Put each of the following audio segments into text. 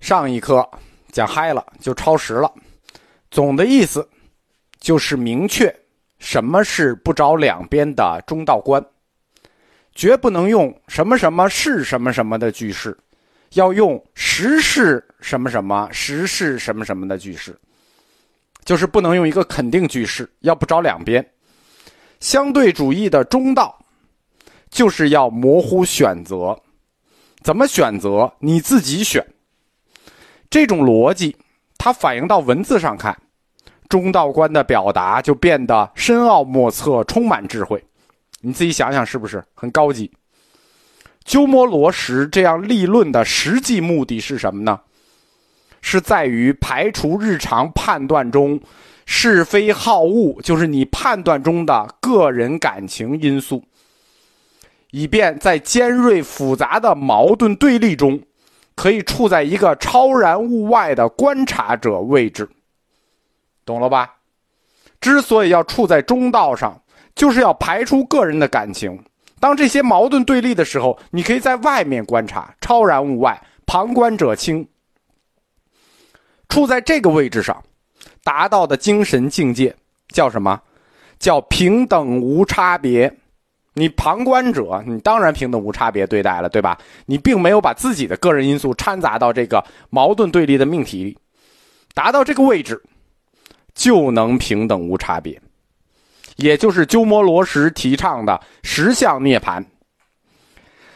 上一课讲嗨了，就超时了。总的意思就是明确什么是不着两边的中道观，绝不能用什么什么是什么什么的句式，要用实是什么什么实是什么什么的句式，就是不能用一个肯定句式，要不着两边。相对主义的中道就是要模糊选择，怎么选择你自己选。这种逻辑，它反映到文字上看，中道观的表达就变得深奥莫测，充满智慧。你自己想想，是不是很高级？鸠摩罗什这样立论的实际目的是什么呢？是在于排除日常判断中是非好恶，就是你判断中的个人感情因素，以便在尖锐复杂的矛盾对立中。可以处在一个超然物外的观察者位置，懂了吧？之所以要处在中道上，就是要排除个人的感情。当这些矛盾对立的时候，你可以在外面观察，超然物外，旁观者清。处在这个位置上，达到的精神境界叫什么？叫平等无差别。你旁观者，你当然平等无差别对待了，对吧？你并没有把自己的个人因素掺杂到这个矛盾对立的命题里，达到这个位置，就能平等无差别，也就是鸠摩罗什提倡的十相涅槃。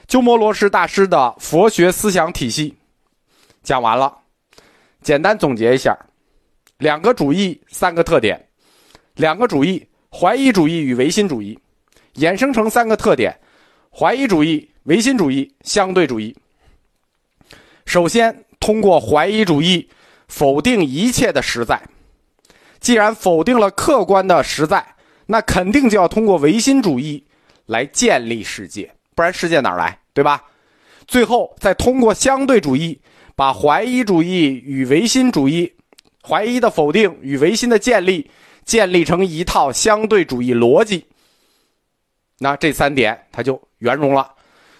鸠摩罗什大师的佛学思想体系讲完了，简单总结一下：两个主义，三个特点，两个主义，怀疑主义与唯心主义。衍生成三个特点：怀疑主义、唯心主义、相对主义。首先，通过怀疑主义否定一切的实在。既然否定了客观的实在，那肯定就要通过唯心主义来建立世界，不然世界哪来？对吧？最后，再通过相对主义，把怀疑主义与唯心主义、怀疑的否定与唯心的建立，建立成一套相对主义逻辑。那这三点它就圆融了，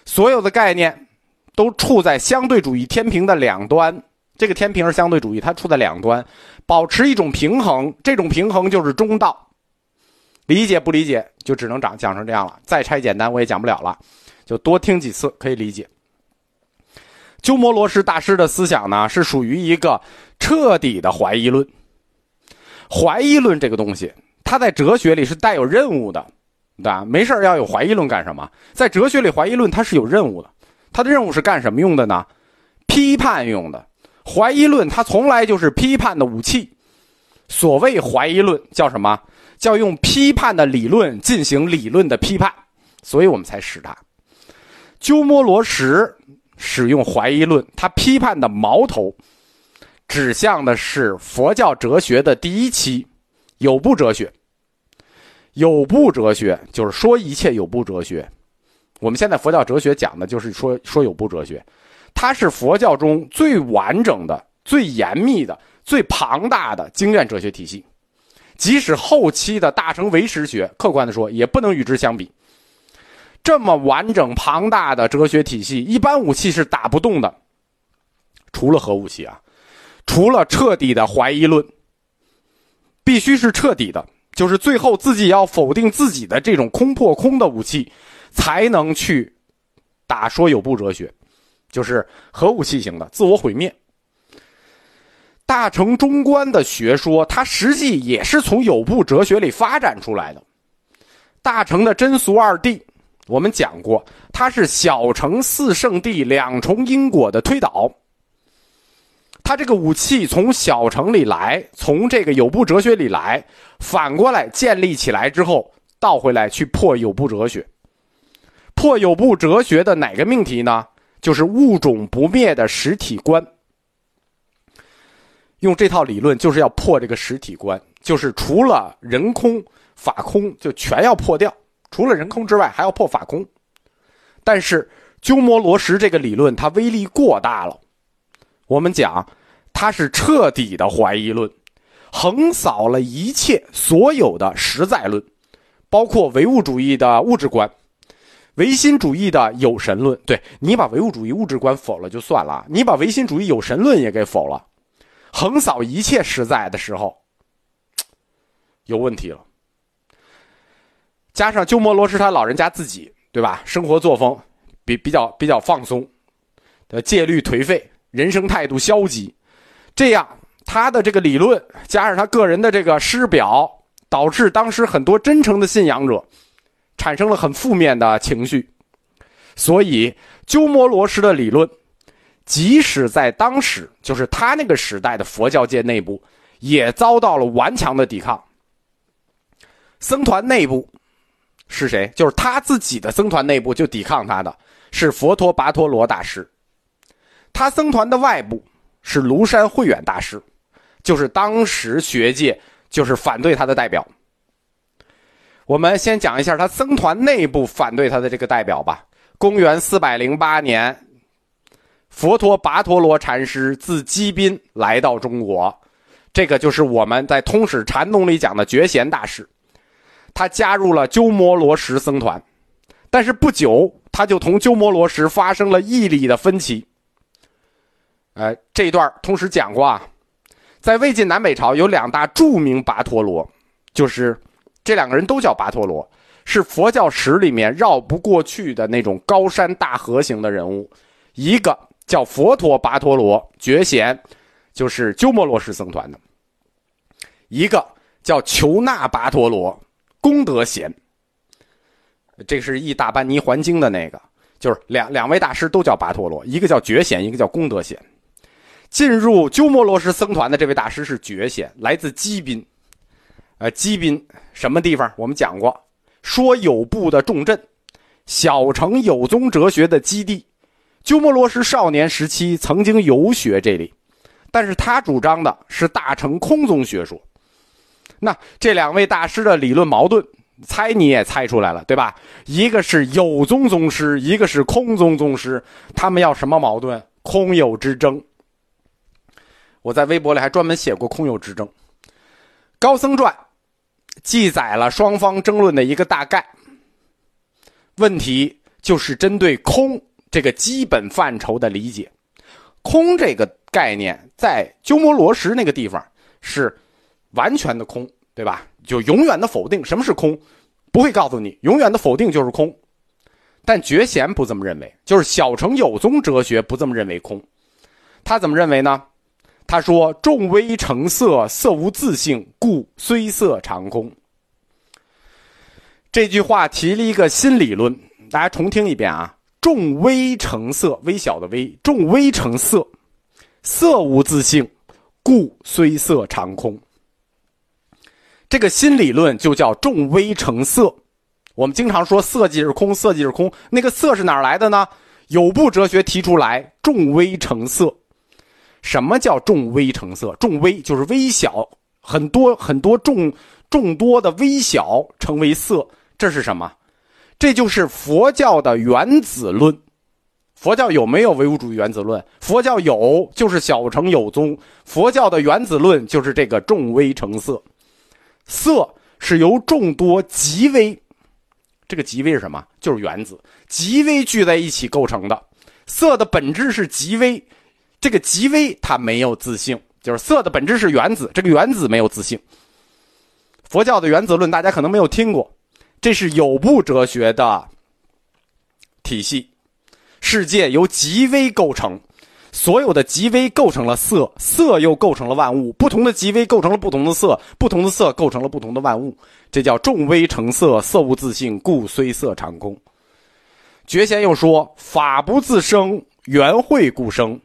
所有的概念都处在相对主义天平的两端。这个天平是相对主义，它处在两端，保持一种平衡。这种平衡就是中道。理解不理解，就只能讲讲成这样了。再拆简单，我也讲不了了，就多听几次可以理解。鸠摩罗什大师的思想呢，是属于一个彻底的怀疑论。怀疑论这个东西，它在哲学里是带有任务的。对吧？没事要有怀疑论干什么？在哲学里，怀疑论它是有任务的。它的任务是干什么用的呢？批判用的。怀疑论它从来就是批判的武器。所谓怀疑论叫什么？叫用批判的理论进行理论的批判。所以我们才使它。鸠摩罗什使用怀疑论，他批判的矛头指向的是佛教哲学的第一期有部哲学。有部哲学就是说一切有部哲学，我们现在佛教哲学讲的就是说说有部哲学，它是佛教中最完整的、最严密的、最庞大的经验哲学体系，即使后期的大乘唯识学，客观的说也不能与之相比。这么完整庞大的哲学体系，一般武器是打不动的，除了核武器啊，除了彻底的怀疑论，必须是彻底的。就是最后自己要否定自己的这种空破空的武器，才能去打说有部哲学，就是核武器型的自我毁灭。大乘中观的学说，它实际也是从有部哲学里发展出来的。大乘的真俗二谛，我们讲过，它是小乘四圣谛两重因果的推导。他这个武器从小城里来，从这个有部哲学里来，反过来建立起来之后，倒回来去破有部哲学。破有部哲学的哪个命题呢？就是物种不灭的实体观。用这套理论就是要破这个实体观，就是除了人空法空，就全要破掉。除了人空之外，还要破法空。但是鸠摩罗什这个理论，它威力过大了。我们讲，他是彻底的怀疑论，横扫了一切所有的实在论，包括唯物主义的物质观、唯心主义的有神论，对你把唯物主义物质观否了就算了，你把唯心主义有神论也给否了，横扫一切实在的时候，有问题了。加上鸠摩罗什他老人家自己，对吧？生活作风比比较比较放松，的戒律颓废，人生态度消极，这样他的这个理论加上他个人的这个师表，导致当时很多真诚的信仰者。产生了很负面的情绪，所以鸠摩罗什的理论，即使在当时，就是他那个时代的佛教界内部，也遭到了顽强的抵抗。僧团内部是谁？就是他自己的僧团内部就抵抗他的，是佛陀跋陀罗大师。他僧团的外部是庐山慧远大师，就是当时学界就是反对他的代表。我们先讲一下他僧团内部反对他的这个代表吧。公元四百零八年，佛陀跋陀罗禅师自基宾来到中国，这个就是我们在通史禅宗里讲的觉贤大师。他加入了鸠摩罗什僧团，但是不久他就同鸠摩罗什发生了义理的分歧。呃，这一段同时讲过啊，在魏晋南北朝有两大著名跋陀罗，就是。这两个人都叫跋陀罗，是佛教史里面绕不过去的那种高山大河型的人物。一个叫佛陀跋陀罗觉贤，就是鸠摩罗什僧团的；一个叫求那跋陀罗功德贤，这是一大般尼环经的那个，就是两两位大师都叫跋陀罗，一个叫觉贤，一个叫功德贤。进入鸠摩罗什僧团的这位大师是觉贤，来自基宾。呃，基宾什么地方？我们讲过，说有部的重镇，小乘有宗哲学的基地。鸠摩罗什少年时期曾经游学这里，但是他主张的是大乘空宗学说。那这两位大师的理论矛盾，猜你也猜出来了，对吧？一个是有宗宗师，一个是空宗宗师，他们要什么矛盾？空有之争。我在微博里还专门写过空有之争，《高僧传》。记载了双方争论的一个大概。问题就是针对空这个基本范畴的理解。空这个概念在鸠摩罗什那个地方是完全的空，对吧？就永远的否定。什么是空？不会告诉你，永远的否定就是空。但觉贤不这么认为，就是小乘有宗哲学不这么认为空。他怎么认为呢？他说：“众微成色，色无自性，故虽色常空。”这句话提了一个新理论，大家重听一遍啊！“众微成色，微小的微，众微成色，色无自性，故虽色常空。”这个新理论就叫“众微成色”。我们经常说“色即是空，色即是空”，那个“色”是哪来的呢？有部哲学提出来，“众微成色”。什么叫众微成色？众微就是微小，很多很多众众多的微小成为色，这是什么？这就是佛教的原子论。佛教有没有唯物主义原子论？佛教有，就是小乘有宗。佛教的原子论就是这个众微成色，色是由众多极微，这个极微是什么？就是原子，极微聚在一起构成的。色的本质是极微。这个极微它没有自性，就是色的本质是原子，这个原子没有自性。佛教的原子论大家可能没有听过，这是有部哲学的体系。世界由极微构成，所有的极微构成了色，色又构成了万物，不同的极微构成了不同的色，不同的色构成了不同的万物，这叫众微成色，色无自性，故虽色常空。觉贤又说：法不自生，缘会故生。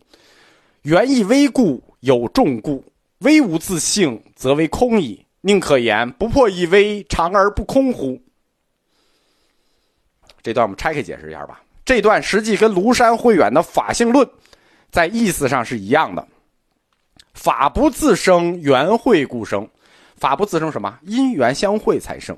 缘亦微故，有众故，微无自性，则为空矣。宁可言不破亦微，常而不空乎？这段我们拆开解释一下吧。这段实际跟庐山慧远的法性论在意思上是一样的。法不自生，缘会故生。法不自生什么？因缘相会才生。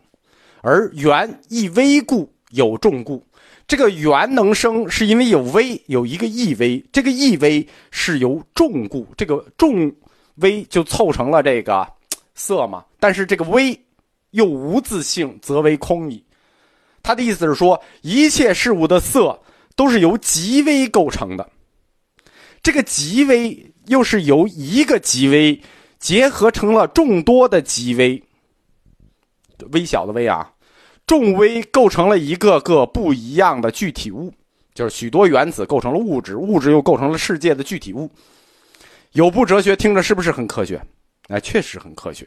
而缘亦微故，有众故。这个缘能生，是因为有微，有一个异微。这个异微是由众故，这个众微就凑成了这个色嘛。但是这个微又无自性，则为空矣。他的意思是说，一切事物的色都是由极微构成的。这个极微又是由一个极微结合成了众多的极微，微小的微啊，众微构成了一个个不一样的具体物，就是许多原子构成了物质，物质又构成了世界的具体物。有部哲学听着是不是很科学？哎，确实很科学。